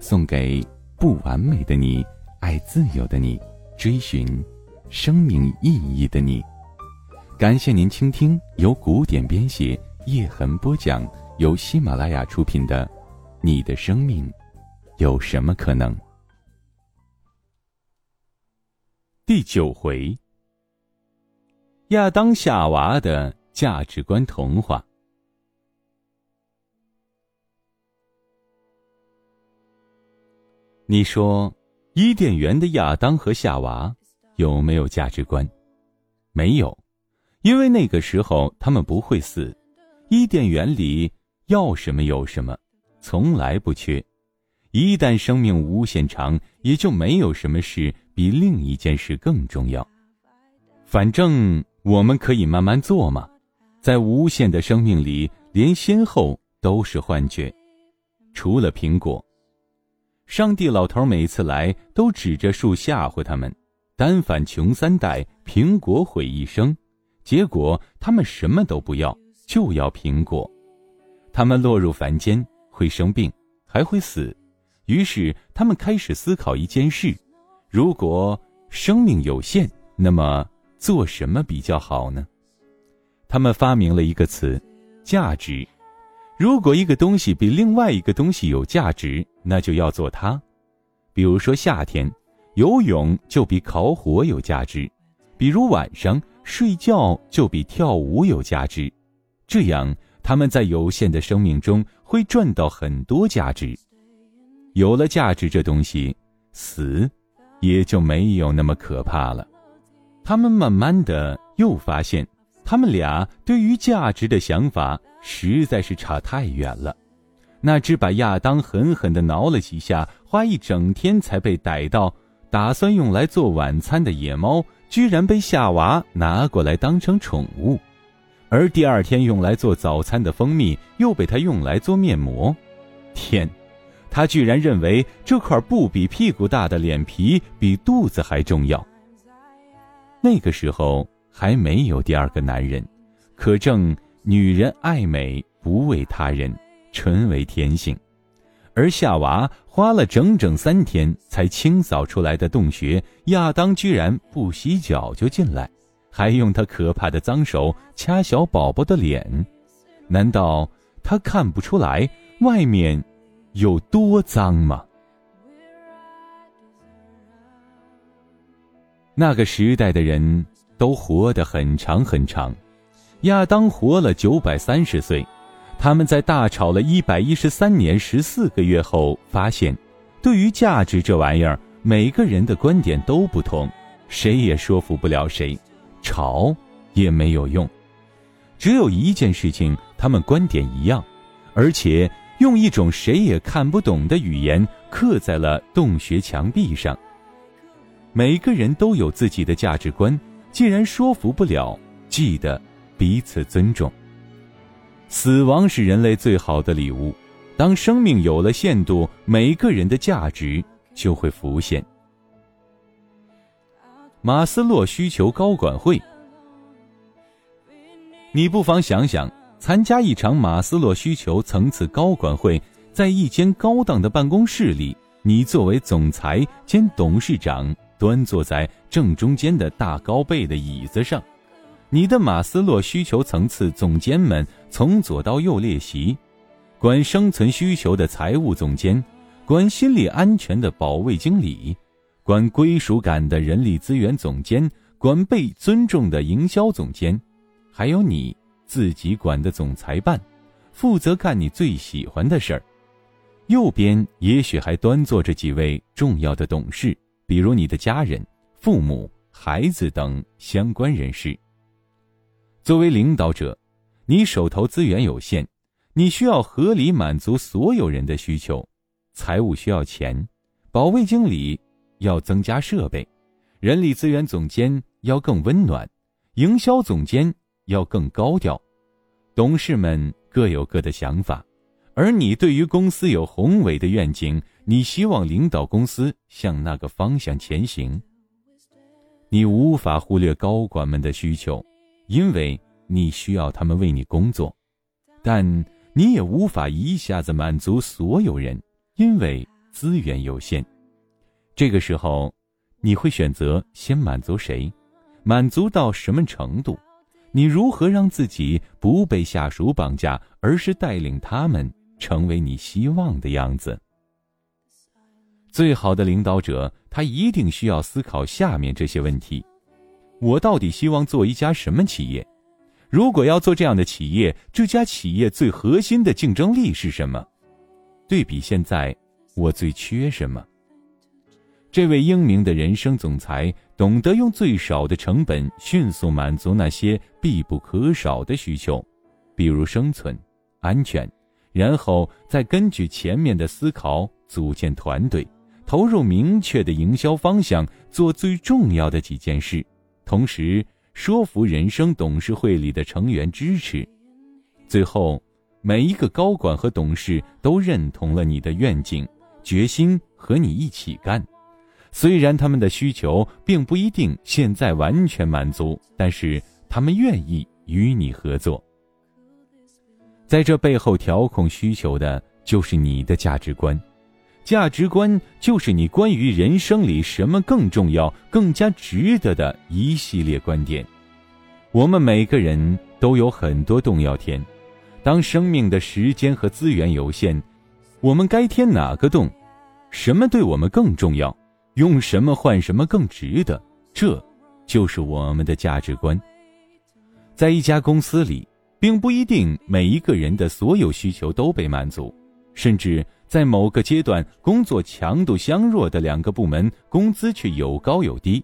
送给不完美的你，爱自由的你，追寻生命意义的你。感谢您倾听由古典编写、叶痕播讲、由喜马拉雅出品的《你的生命有什么可能》第九回：亚当夏娃的价值观童话。你说，伊甸园的亚当和夏娃有没有价值观？没有。因为那个时候他们不会死，伊甸园里要什么有什么，从来不缺。一旦生命无限长，也就没有什么事比另一件事更重要。反正我们可以慢慢做嘛，在无限的生命里，连先后都是幻觉。除了苹果，上帝老头每次来都指着树吓唬他们：单反穷三代，苹果毁一生。结果他们什么都不要，就要苹果。他们落入凡间，会生病，还会死。于是他们开始思考一件事：如果生命有限，那么做什么比较好呢？他们发明了一个词——价值。如果一个东西比另外一个东西有价值，那就要做它。比如说夏天，游泳就比烤火有价值；比如晚上。睡觉就比跳舞有价值，这样他们在有限的生命中会赚到很多价值。有了价值这东西，死也就没有那么可怕了。他们慢慢的又发现，他们俩对于价值的想法实在是差太远了。那只把亚当狠狠的挠了几下，花一整天才被逮到，打算用来做晚餐的野猫。居然被夏娃拿过来当成宠物，而第二天用来做早餐的蜂蜜又被他用来做面膜。天，他居然认为这块不比屁股大的脸皮比肚子还重要。那个时候还没有第二个男人，可证女人爱美不为他人，纯为天性。而夏娃花了整整三天才清扫出来的洞穴，亚当居然不洗脚就进来，还用他可怕的脏手掐小宝宝的脸，难道他看不出来外面有多脏吗？那个时代的人都活得很长很长，亚当活了九百三十岁。他们在大吵了一百一十三年十四个月后，发现，对于价值这玩意儿，每个人的观点都不同，谁也说服不了谁，吵也没有用。只有一件事情，他们观点一样，而且用一种谁也看不懂的语言刻在了洞穴墙壁上。每个人都有自己的价值观，既然说服不了，记得彼此尊重。死亡是人类最好的礼物。当生命有了限度，每个人的价值就会浮现。马斯洛需求高管会，你不妨想想，参加一场马斯洛需求层次高管会，在一间高档的办公室里，你作为总裁兼董事长，端坐在正中间的大高背的椅子上。你的马斯洛需求层次总监们从左到右列席，管生存需求的财务总监，管心理安全的保卫经理，管归属感的人力资源总监，管被尊重的营销总监，还有你自己管的总裁办，负责干你最喜欢的事儿。右边也许还端坐着几位重要的董事，比如你的家人、父母、孩子等相关人士。作为领导者，你手头资源有限，你需要合理满足所有人的需求，财务需要钱，保卫经理要增加设备，人力资源总监要更温暖，营销总监要更高调。董事们各有各的想法，而你对于公司有宏伟的愿景，你希望领导公司向那个方向前行。你无法忽略高管们的需求，因为你需要他们为你工作，但你也无法一下子满足所有人，因为资源有限。这个时候，你会选择先满足谁？满足到什么程度？你如何让自己不被下属绑架，而是带领他们成为你希望的样子？最好的领导者，他一定需要思考下面这些问题：我到底希望做一家什么企业？如果要做这样的企业，这家企业最核心的竞争力是什么？对比现在，我最缺什么？这位英明的人生总裁懂得用最少的成本迅速满足那些必不可少的需求，比如生存、安全，然后再根据前面的思考组建团队，投入明确的营销方向，做最重要的几件事，同时说服人生董事会里的成员支持。最后，每一个高管和董事都认同了你的愿景、决心，和你一起干。虽然他们的需求并不一定现在完全满足，但是他们愿意与你合作。在这背后调控需求的就是你的价值观，价值观就是你关于人生里什么更重要、更加值得的一系列观点。我们每个人都有很多洞要天，当生命的时间和资源有限，我们该填哪个洞？什么对我们更重要？用什么换什么更值得？这，就是我们的价值观。在一家公司里，并不一定每一个人的所有需求都被满足，甚至在某个阶段，工作强度相若的两个部门工资却有高有低。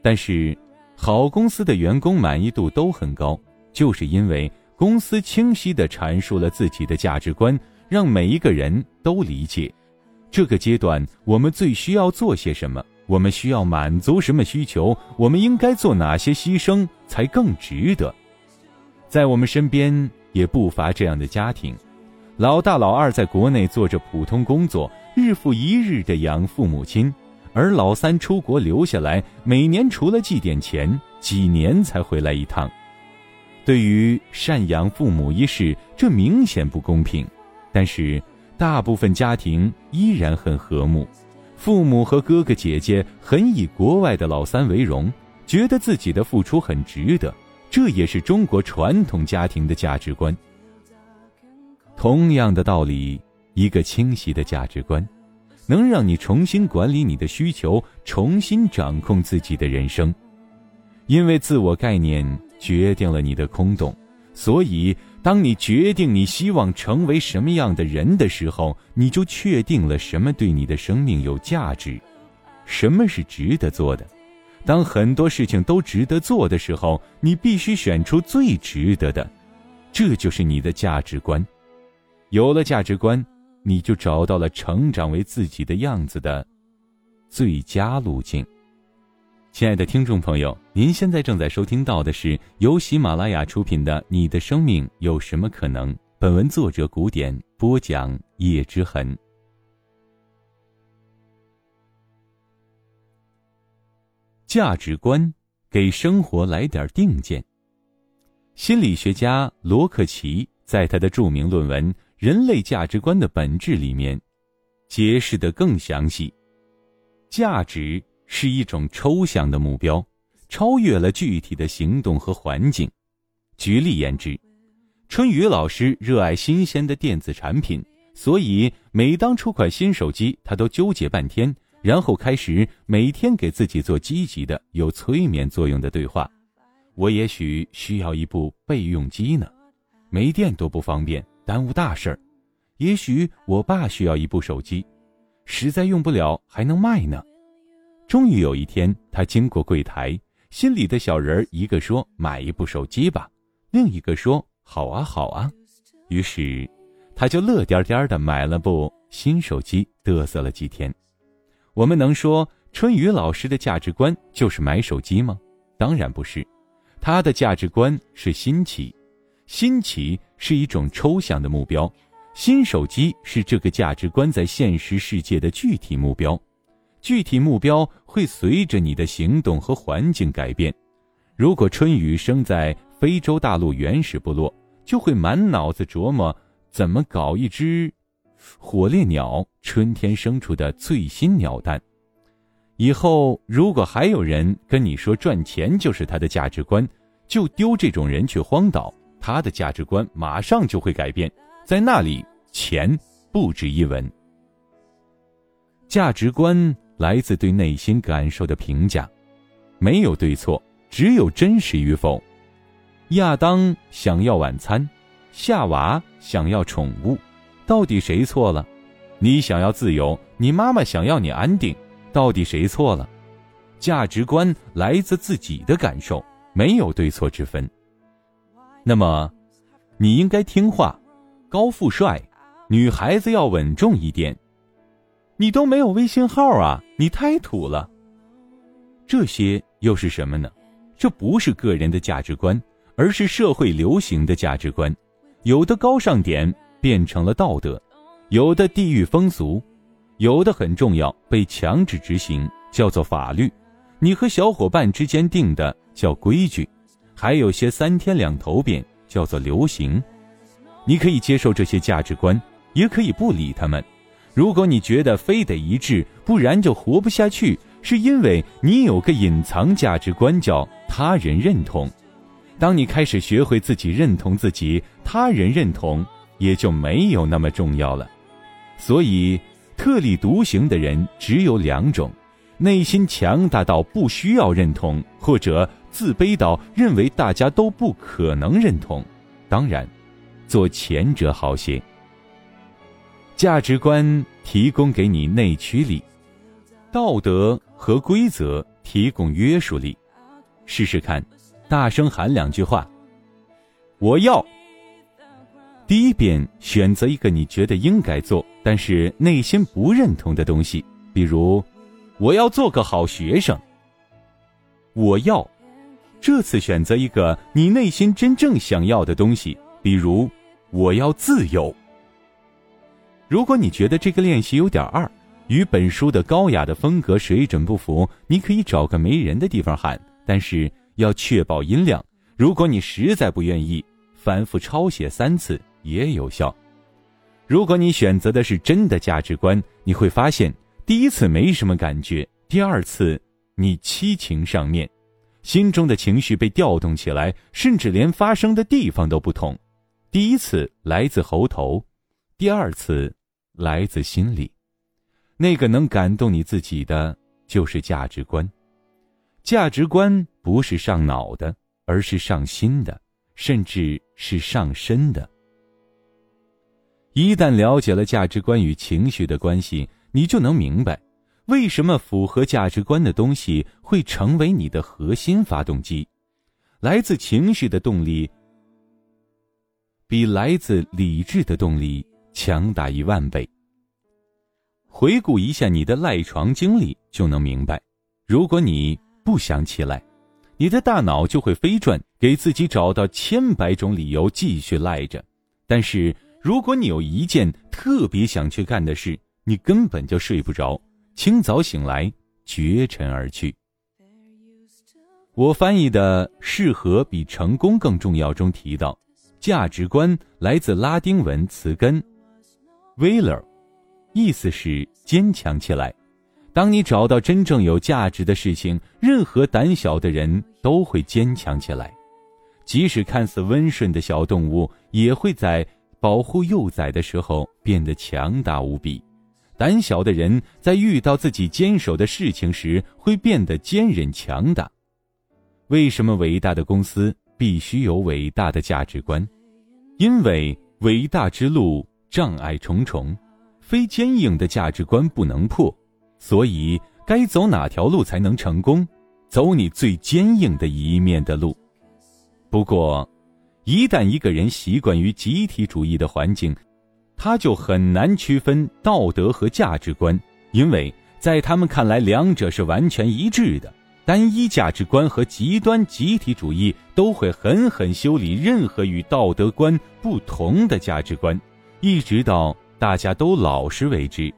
但是，好公司的员工满意度都很高，就是因为公司清晰地阐述了自己的价值观，让每一个人都理解。这个阶段，我们最需要做些什么？我们需要满足什么需求？我们应该做哪些牺牲才更值得？在我们身边也不乏这样的家庭，老大、老二在国内做着普通工作，日复一日的养父母亲，而老三出国留下来，每年除了寄点钱，几年才回来一趟。对于赡养父母一事，这明显不公平，但是。大部分家庭依然很和睦，父母和哥哥姐姐很以国外的老三为荣，觉得自己的付出很值得。这也是中国传统家庭的价值观。同样的道理，一个清晰的价值观，能让你重新管理你的需求，重新掌控自己的人生。因为自我概念决定了你的空洞，所以。当你决定你希望成为什么样的人的时候，你就确定了什么对你的生命有价值，什么是值得做的。当很多事情都值得做的时候，你必须选出最值得的，这就是你的价值观。有了价值观，你就找到了成长为自己的样子的最佳路径。亲爱的听众朋友，您现在正在收听到的是由喜马拉雅出品的《你的生命有什么可能》。本文作者古典播讲叶之痕。价值观给生活来点定见。心理学家罗克奇在他的著名论文《人类价值观的本质》里面，解释的更详细。价值。是一种抽象的目标，超越了具体的行动和环境。举例言之，春雨老师热爱新鲜的电子产品，所以每当出款新手机，他都纠结半天，然后开始每天给自己做积极的、有催眠作用的对话。我也许需要一部备用机呢，没电多不方便，耽误大事儿。也许我爸需要一部手机，实在用不了还能卖呢。终于有一天，他经过柜台，心里的小人儿一个说：“买一部手机吧。”另一个说：“好啊，好啊。”于是，他就乐颠颠的买了部新手机，嘚瑟了几天。我们能说春雨老师的价值观就是买手机吗？当然不是，他的价值观是新奇，新奇是一种抽象的目标，新手机是这个价值观在现实世界的具体目标，具体目标会随着你的行动和环境改变。如果春雨生在非洲大陆原始部落，就会满脑子琢磨怎么搞一只火烈鸟春天生出的最新鸟蛋。以后如果还有人跟你说赚钱就是他的价值观，就丢这种人去荒岛，他的价值观马上就会改变，在那里钱不值一文。价值观来自对内心感受的评价，没有对错，只有真实与否。亚当想要晚餐，夏娃想要宠物，到底谁错了？你想要自由，你妈妈想要你安定。到底谁错了？价值观来自自己的感受，没有对错之分。那么，你应该听话，高富帅，女孩子要稳重一点。你都没有微信号啊，你太土了。这些又是什么呢？这不是个人的价值观，而是社会流行的价值观。有的高尚点变成了道德，有的地域风俗。有的很重要，被强制执行，叫做法律；你和小伙伴之间定的叫规矩；还有些三天两头变，叫做流行。你可以接受这些价值观，也可以不理他们。如果你觉得非得一致，不然就活不下去，是因为你有个隐藏价值观叫他人认同。当你开始学会自己认同自己，他人认同也就没有那么重要了。所以。特立独行的人只有两种：内心强大到不需要认同，或者自卑到认为大家都不可能认同。当然，做前者好些。价值观提供给你内驱力，道德和规则提供约束力。试试看，大声喊两句话：“我要。”第一遍，选择一个你觉得应该做，但是内心不认同的东西，比如，我要做个好学生。我要，这次选择一个你内心真正想要的东西，比如，我要自由。如果你觉得这个练习有点二，与本书的高雅的风格水准不符，你可以找个没人的地方喊，但是要确保音量。如果你实在不愿意，反复抄写三次。也有效。如果你选择的是真的价值观，你会发现第一次没什么感觉，第二次你七情上面，心中的情绪被调动起来，甚至连发生的地方都不同。第一次来自喉头，第二次来自心里。那个能感动你自己的，就是价值观。价值观不是上脑的，而是上心的，甚至是上身的。一旦了解了价值观与情绪的关系，你就能明白，为什么符合价值观的东西会成为你的核心发动机。来自情绪的动力，比来自理智的动力强大一万倍。回顾一下你的赖床经历，就能明白，如果你不想起来，你的大脑就会飞转，给自己找到千百种理由继续赖着。但是。如果你有一件特别想去干的事，你根本就睡不着，清早醒来，绝尘而去。我翻译的“适合比成功更重要”中提到，价值观来自拉丁文词根 v a l e r 意思是坚强起来。当你找到真正有价值的事情，任何胆小的人都会坚强起来，即使看似温顺的小动物，也会在。保护幼崽的时候变得强大无比，胆小的人在遇到自己坚守的事情时会变得坚韧强大。为什么伟大的公司必须有伟大的价值观？因为伟大之路障碍重重，非坚硬的价值观不能破，所以该走哪条路才能成功？走你最坚硬的一面的路。不过。一旦一个人习惯于集体主义的环境，他就很难区分道德和价值观，因为在他们看来，两者是完全一致的。单一价值观和极端集体主义都会狠狠修理任何与道德观不同的价值观，一直到大家都老实为止。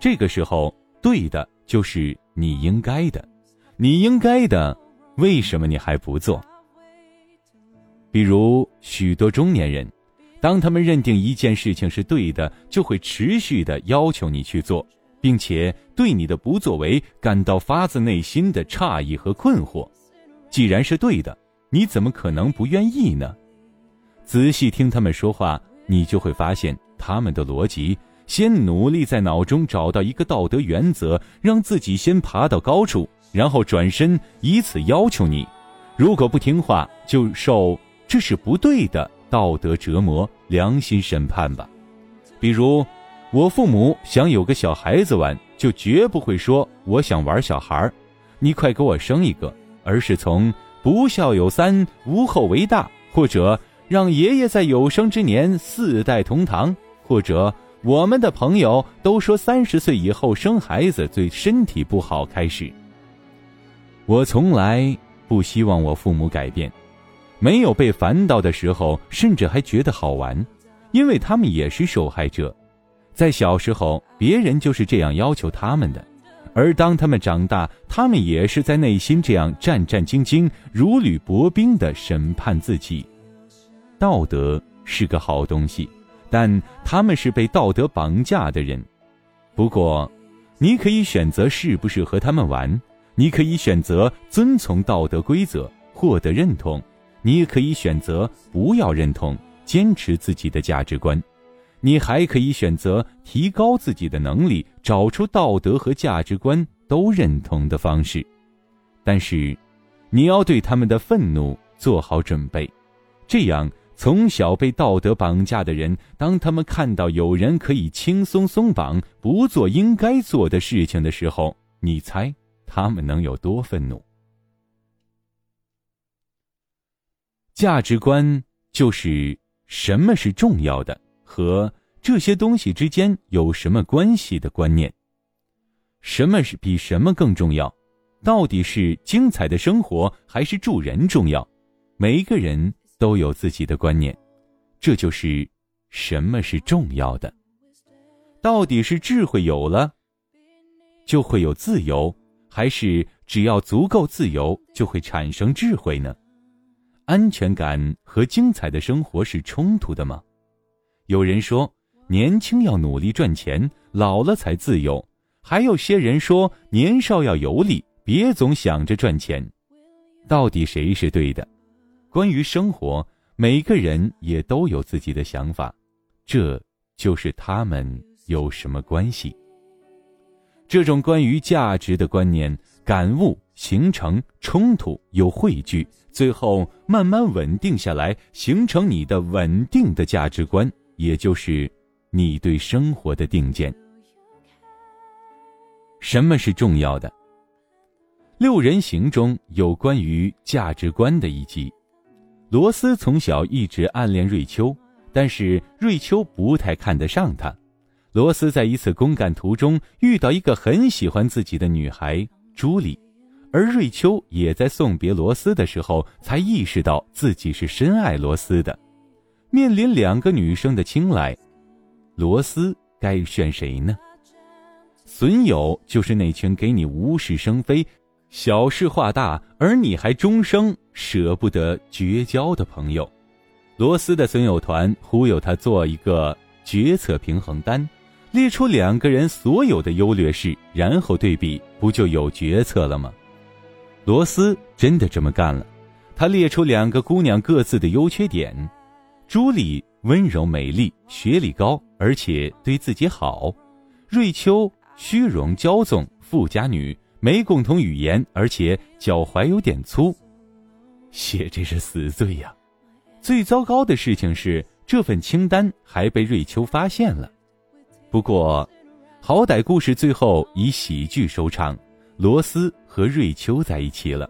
这个时候，对的就是你应该的，你应该的，为什么你还不做？比如许多中年人，当他们认定一件事情是对的，就会持续的要求你去做。并且对你的不作为感到发自内心的诧异和困惑。既然是对的，你怎么可能不愿意呢？仔细听他们说话，你就会发现他们的逻辑：先努力在脑中找到一个道德原则，让自己先爬到高处，然后转身以此要求你。如果不听话，就受这是不对的道德折磨、良心审判吧。比如。我父母想有个小孩子玩，就绝不会说我想玩小孩，你快给我生一个，而是从不孝有三，无后为大，或者让爷爷在有生之年四代同堂，或者我们的朋友都说三十岁以后生孩子对身体不好开始。我从来不希望我父母改变，没有被烦到的时候，甚至还觉得好玩，因为他们也是受害者。在小时候，别人就是这样要求他们的，而当他们长大，他们也是在内心这样战战兢兢、如履薄冰的审判自己。道德是个好东西，但他们是被道德绑架的人。不过，你可以选择是不是和他们玩，你可以选择遵从道德规则获得认同，你也可以选择不要认同，坚持自己的价值观。你还可以选择提高自己的能力，找出道德和价值观都认同的方式，但是，你要对他们的愤怒做好准备。这样，从小被道德绑架的人，当他们看到有人可以轻松松绑，不做应该做的事情的时候，你猜他们能有多愤怒？价值观就是什么是重要的。和这些东西之间有什么关系的观念？什么是比什么更重要？到底是精彩的生活还是助人重要？每一个人都有自己的观念，这就是什么是重要的。到底是智慧有了，就会有自由，还是只要足够自由就会产生智慧呢？安全感和精彩的生活是冲突的吗？有人说，年轻要努力赚钱，老了才自由；还有些人说，年少要游历，别总想着赚钱。到底谁是对的？关于生活，每个人也都有自己的想法，这就是他们有什么关系？这种关于价值的观念感悟形成冲突又汇聚，最后慢慢稳定下来，形成你的稳定的价值观。也就是你对生活的定见。什么是重要的？六人行中有关于价值观的一集。罗斯从小一直暗恋瑞秋，但是瑞秋不太看得上他。罗斯在一次公干途中遇到一个很喜欢自己的女孩朱莉，而瑞秋也在送别罗斯的时候才意识到自己是深爱罗斯的。面临两个女生的青睐，罗斯该选谁呢？损友就是那群给你无事生非、小事化大，而你还终生舍不得绝交的朋友。罗斯的损友团忽悠他做一个决策平衡单，列出两个人所有的优劣势，然后对比，不就有决策了吗？罗斯真的这么干了，他列出两个姑娘各自的优缺点。朱莉温柔美丽，学历高，而且对自己好；瑞秋虚荣骄纵，富家女，没共同语言，而且脚踝有点粗。写这是死罪呀！最糟糕的事情是，这份清单还被瑞秋发现了。不过，好歹故事最后以喜剧收场，罗斯和瑞秋在一起了。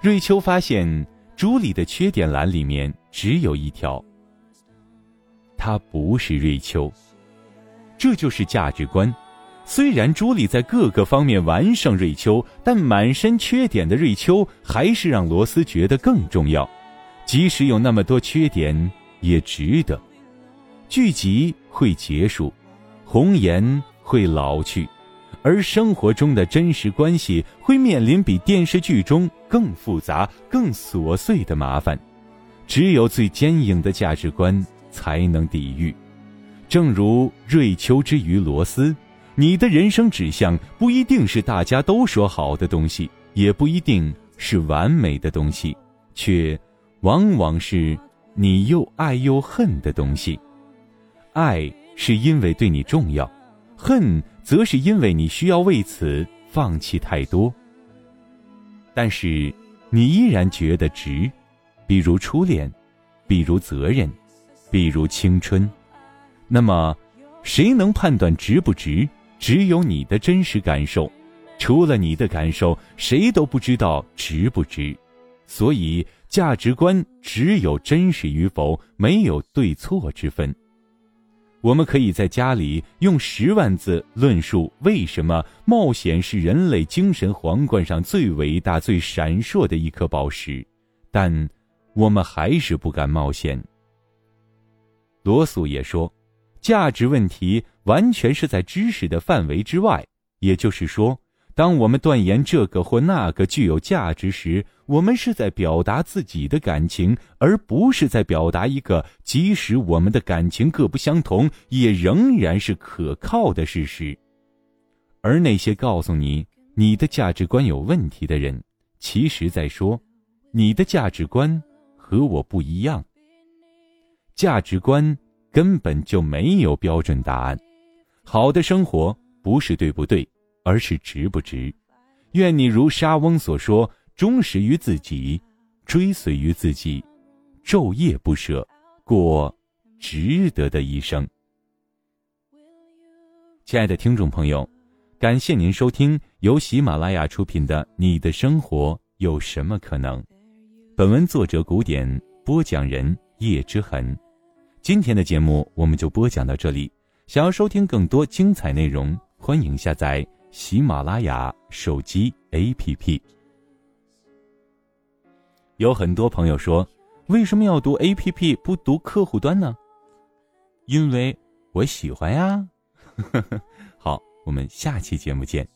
瑞秋发现朱莉的缺点栏里面只有一条。他不是瑞秋，这就是价值观。虽然朱莉在各个方面完胜瑞秋，但满身缺点的瑞秋还是让罗斯觉得更重要。即使有那么多缺点，也值得。剧集会结束，红颜会老去，而生活中的真实关系会面临比电视剧中更复杂、更琐碎的麻烦。只有最坚硬的价值观才能抵御。正如瑞秋之于罗斯。你的人生指向不一定是大家都说好的东西，也不一定是完美的东西，却往往是你又爱又恨的东西。爱是因为对你重要，恨则是因为你需要为此放弃太多。但是你依然觉得值，比如初恋，比如责任，比如青春。那么，谁能判断值不值？只有你的真实感受，除了你的感受，谁都不知道值不值。所以，价值观只有真实与否，没有对错之分。我们可以在家里用十万字论述为什么冒险是人类精神皇冠上最伟大、最闪烁的一颗宝石，但我们还是不敢冒险。罗素也说。价值问题完全是在知识的范围之外，也就是说，当我们断言这个或那个具有价值时，我们是在表达自己的感情，而不是在表达一个即使我们的感情各不相同，也仍然是可靠的事实。而那些告诉你你的价值观有问题的人，其实在说，你的价值观和我不一样。价值观。根本就没有标准答案。好的生活不是对不对，而是值不值。愿你如沙翁所说，忠实于自己，追随于自己，昼夜不舍，过值得的一生。亲爱的听众朋友，感谢您收听由喜马拉雅出品的《你的生活有什么可能》。本文作者古典播讲人叶之痕。今天的节目我们就播讲到这里。想要收听更多精彩内容，欢迎下载喜马拉雅手机 APP。有很多朋友说，为什么要读 APP 不读客户端呢？因为我喜欢呀。好，我们下期节目见。